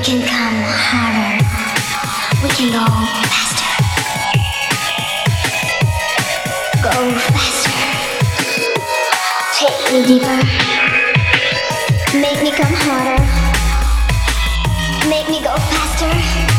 We can come harder. We can go faster. Go faster. Take me deeper. Make me come harder. Make me go faster.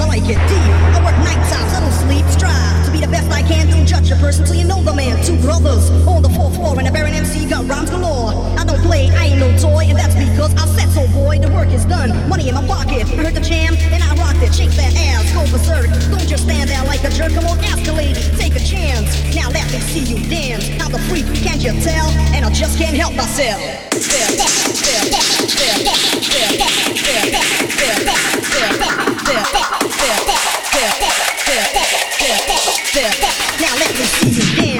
I like it deep. I work night times, I don't sleep. Strive to be the best I can. Don't judge a person till you know the man. Two brothers on the fourth floor, and a baron MC got rhymes galore. I don't play, I ain't no toy, and that's because I said so, boy. The work is done, money in my pocket. I heard the jam, and I rocked it. Shake that ass, go berserk. Don't just stand there like a jerk. Come on, ask a lady, take a chance. Now let me see you dance. How the freak can't you tell? And I just can't help myself. Yeah, yeah, yeah, now let me see you dance.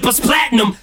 The us platinum.